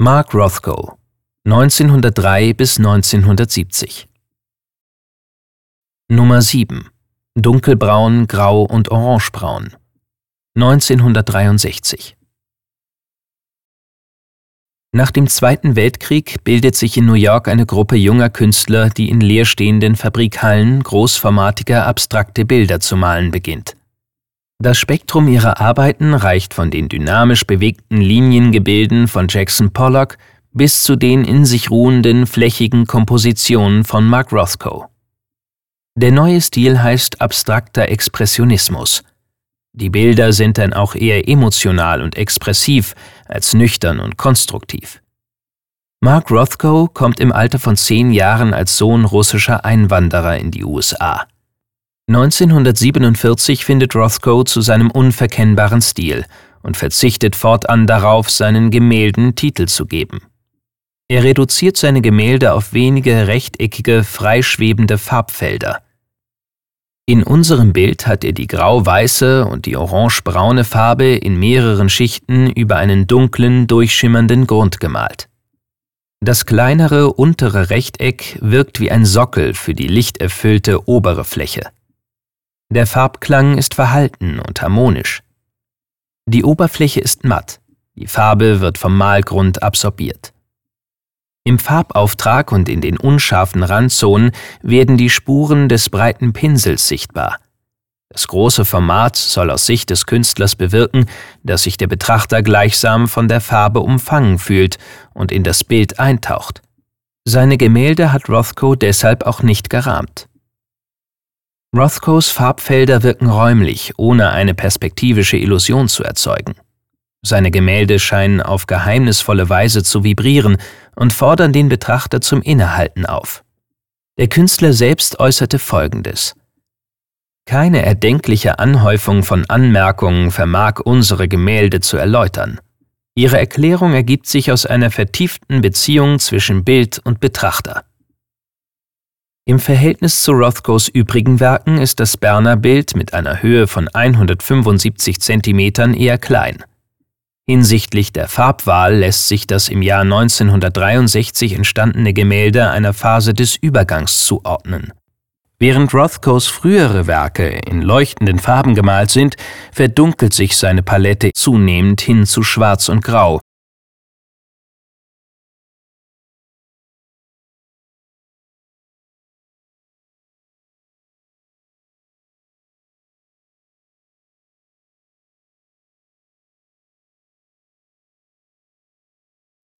Mark Rothko 1903 bis 1970 Nummer 7 Dunkelbraun, Grau und Orangebraun 1963 Nach dem Zweiten Weltkrieg bildet sich in New York eine Gruppe junger Künstler, die in leerstehenden Fabrikhallen großformatige abstrakte Bilder zu malen beginnt. Das Spektrum ihrer Arbeiten reicht von den dynamisch bewegten Liniengebilden von Jackson Pollock bis zu den in sich ruhenden, flächigen Kompositionen von Mark Rothko. Der neue Stil heißt abstrakter Expressionismus. Die Bilder sind dann auch eher emotional und expressiv als nüchtern und konstruktiv. Mark Rothko kommt im Alter von zehn Jahren als Sohn russischer Einwanderer in die USA. 1947 findet Rothko zu seinem unverkennbaren Stil und verzichtet fortan darauf, seinen Gemälden Titel zu geben. Er reduziert seine Gemälde auf wenige rechteckige, freischwebende Farbfelder. In unserem Bild hat er die grau-weiße und die orange-braune Farbe in mehreren Schichten über einen dunklen, durchschimmernden Grund gemalt. Das kleinere untere Rechteck wirkt wie ein Sockel für die lichterfüllte obere Fläche. Der Farbklang ist verhalten und harmonisch. Die Oberfläche ist matt, die Farbe wird vom Malgrund absorbiert. Im Farbauftrag und in den unscharfen Randzonen werden die Spuren des breiten Pinsels sichtbar. Das große Format soll aus Sicht des Künstlers bewirken, dass sich der Betrachter gleichsam von der Farbe umfangen fühlt und in das Bild eintaucht. Seine Gemälde hat Rothko deshalb auch nicht gerahmt. Rothkos Farbfelder wirken räumlich, ohne eine perspektivische Illusion zu erzeugen. Seine Gemälde scheinen auf geheimnisvolle Weise zu vibrieren und fordern den Betrachter zum Innehalten auf. Der Künstler selbst äußerte Folgendes. Keine erdenkliche Anhäufung von Anmerkungen vermag unsere Gemälde zu erläutern. Ihre Erklärung ergibt sich aus einer vertieften Beziehung zwischen Bild und Betrachter. Im Verhältnis zu Rothkos übrigen Werken ist das Berner Bild mit einer Höhe von 175 cm eher klein. Hinsichtlich der Farbwahl lässt sich das im Jahr 1963 entstandene Gemälde einer Phase des Übergangs zuordnen. Während Rothkos frühere Werke in leuchtenden Farben gemalt sind, verdunkelt sich seine Palette zunehmend hin zu Schwarz und Grau,